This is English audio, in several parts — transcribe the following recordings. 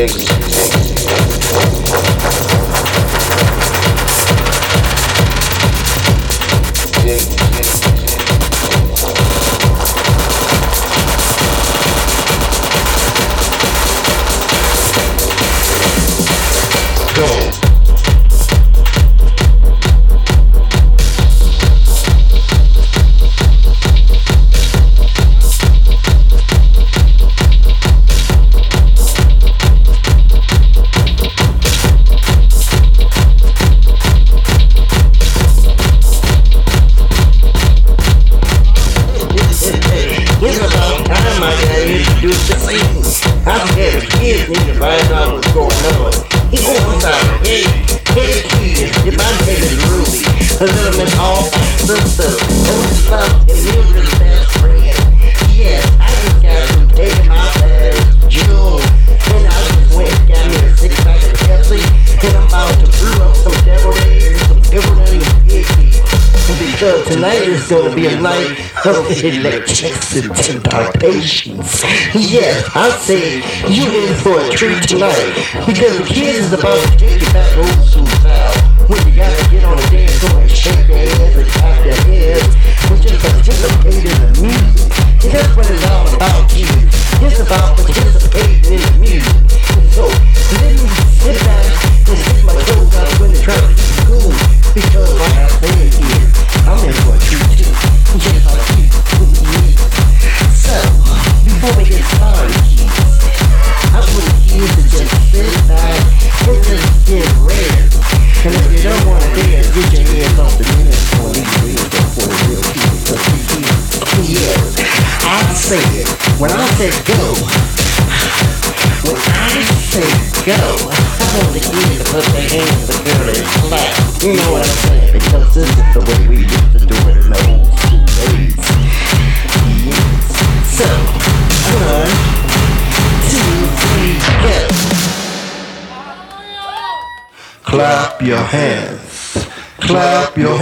negro. to our patience. Yes, I say you're in for a treat tonight because kids is about to take it back old school style.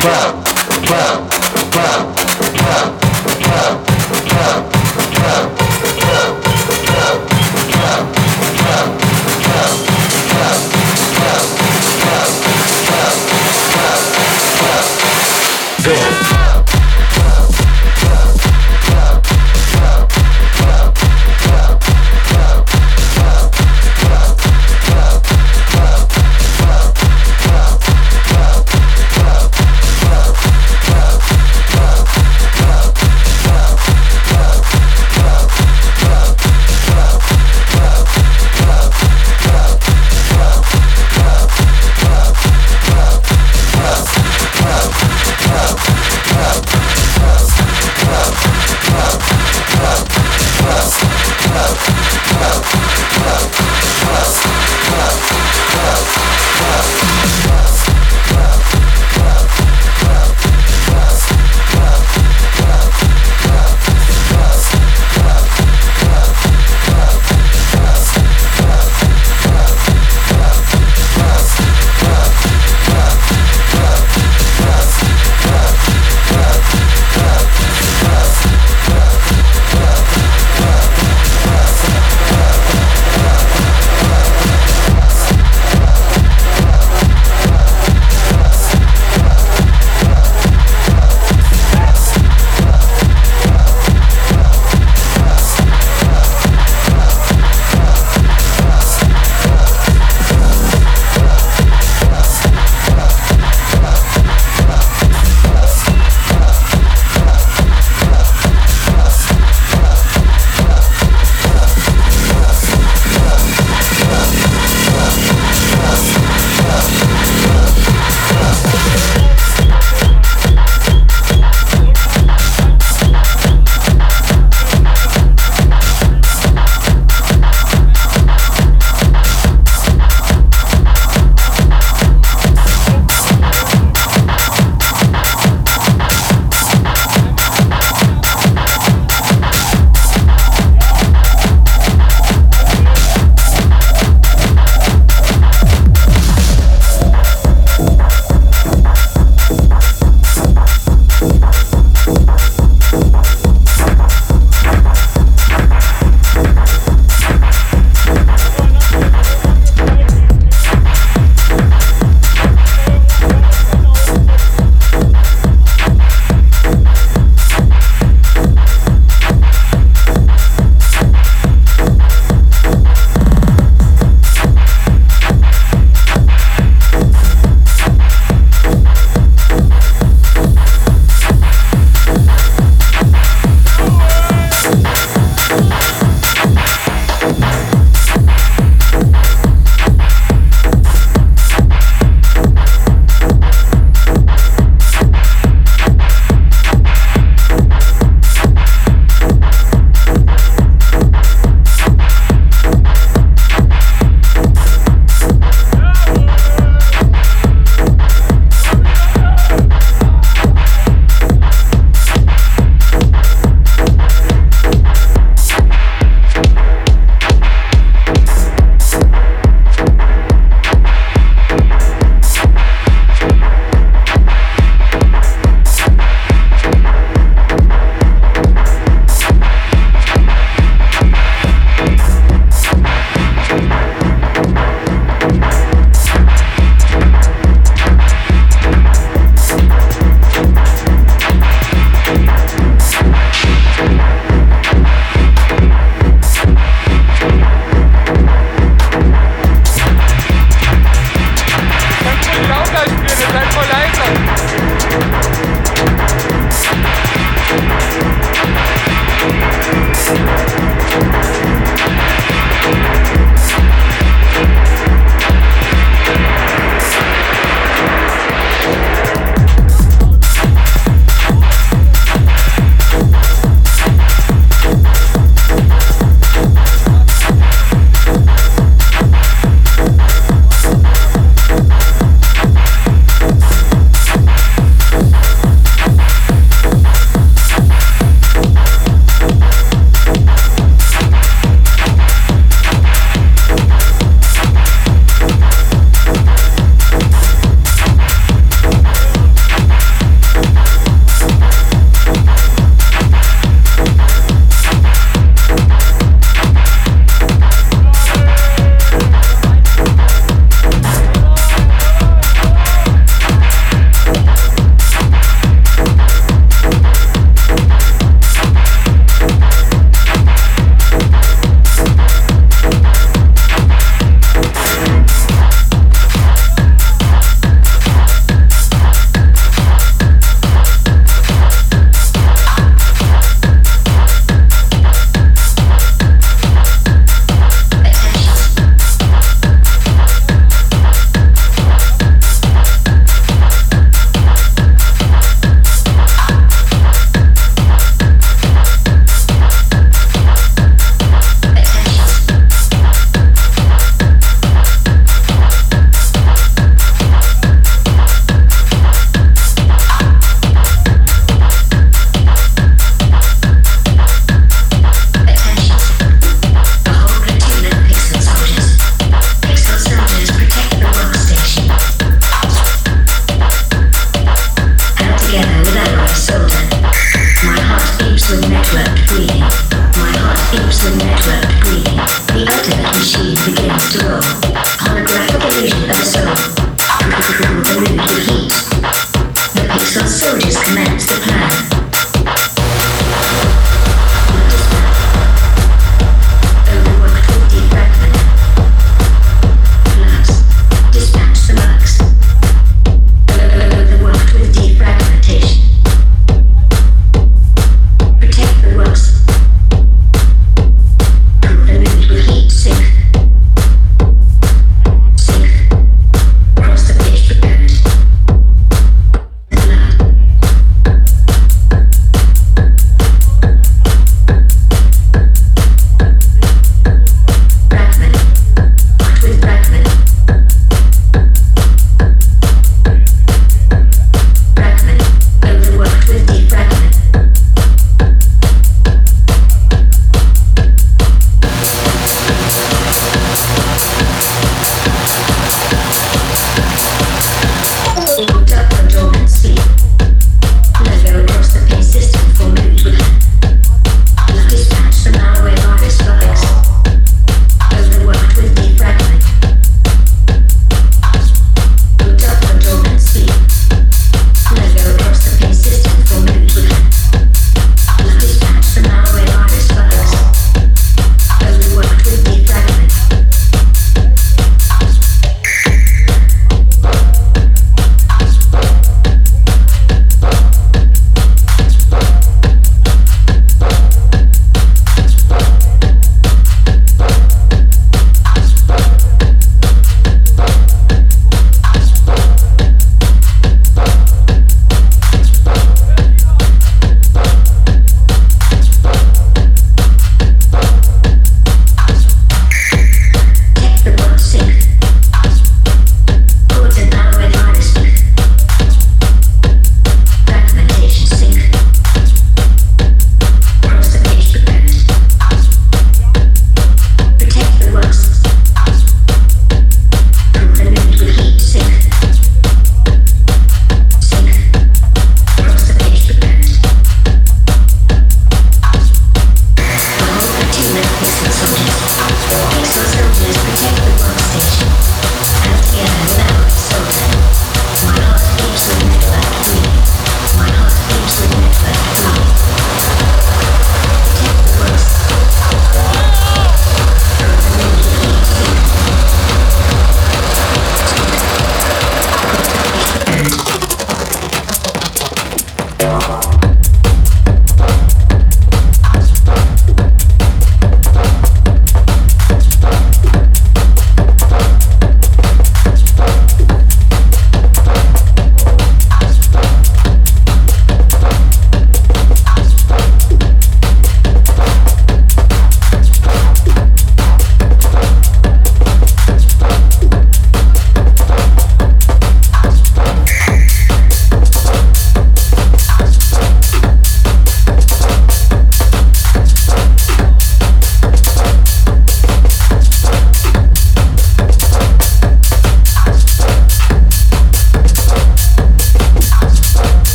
club, club, club, club, club, club, club.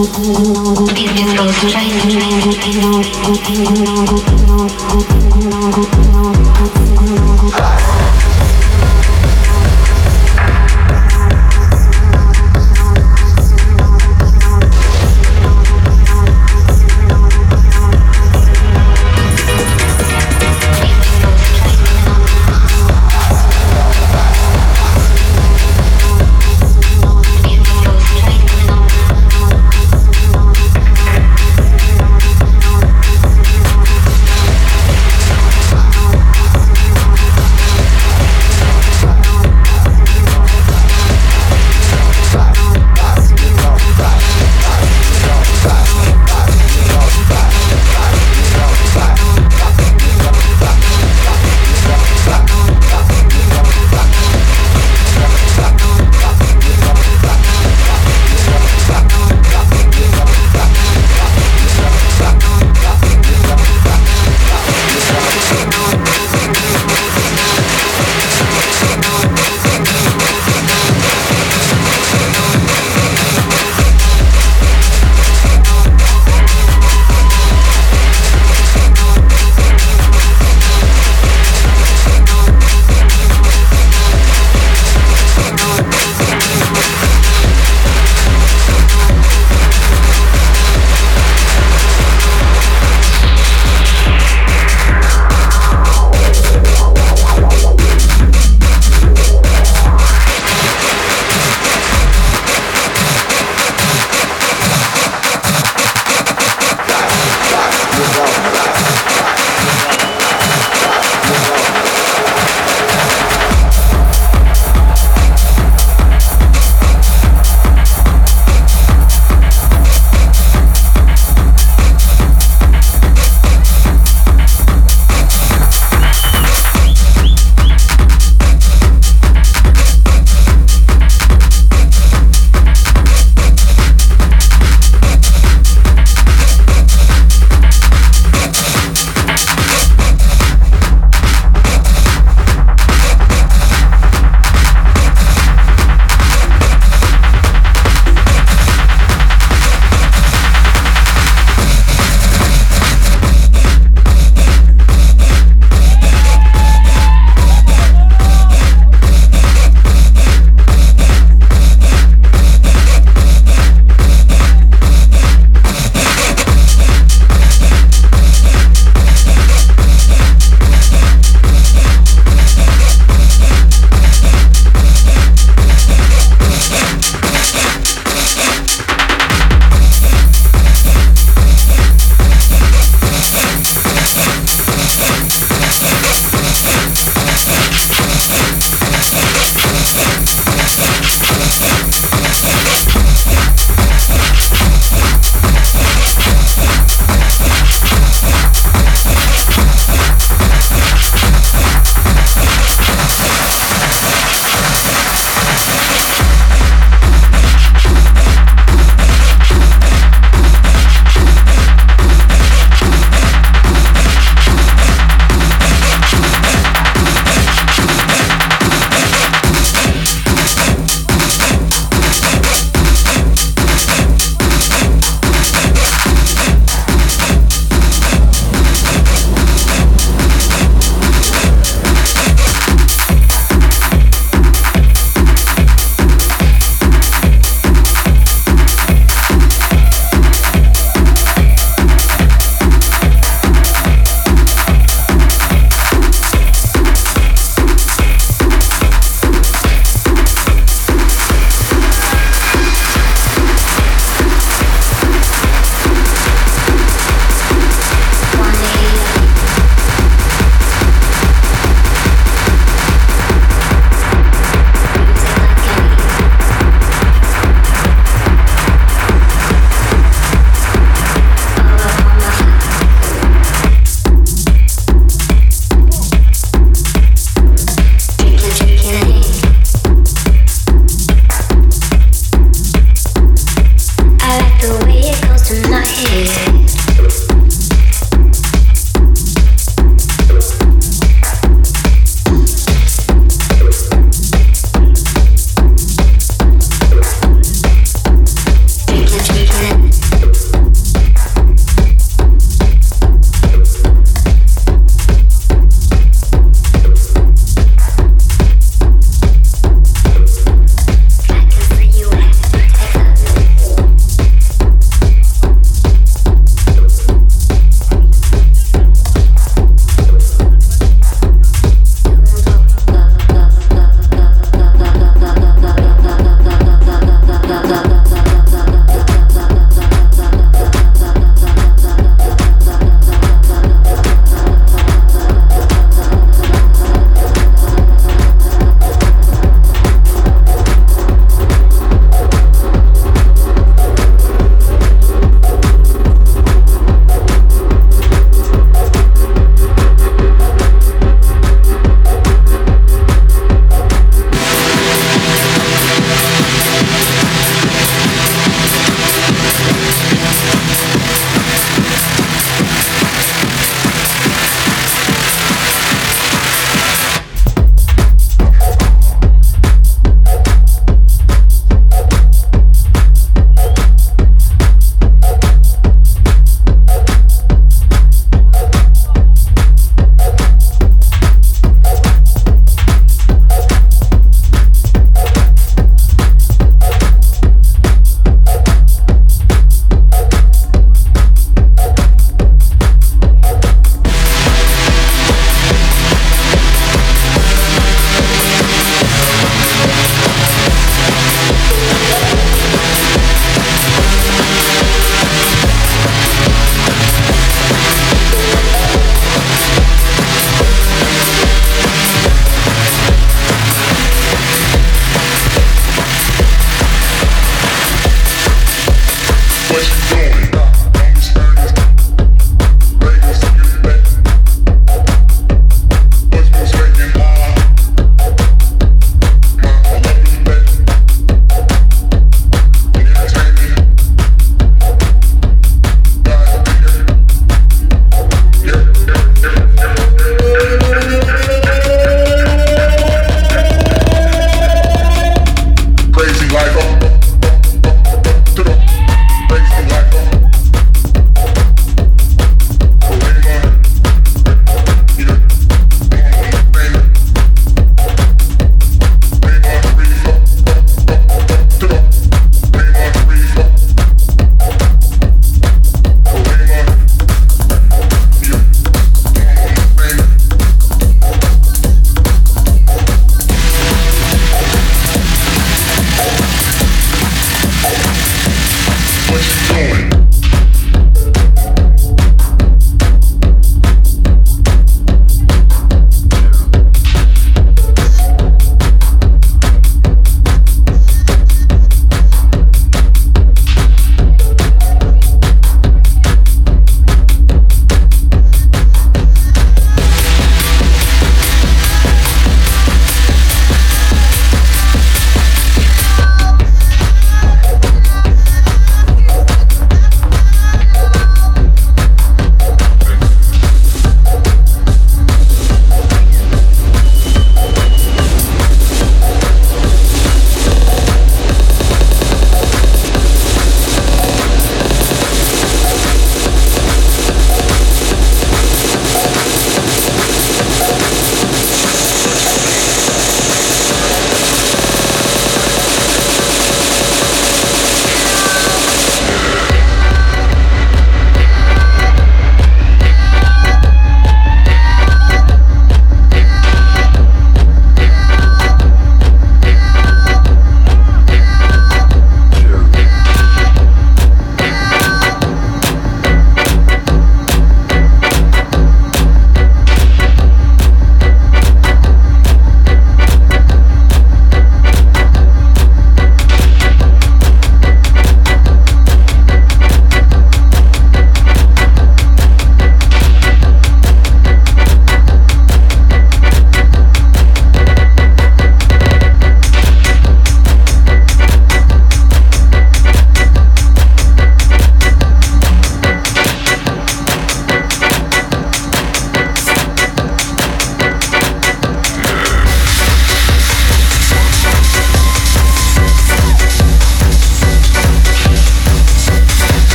oh, oh.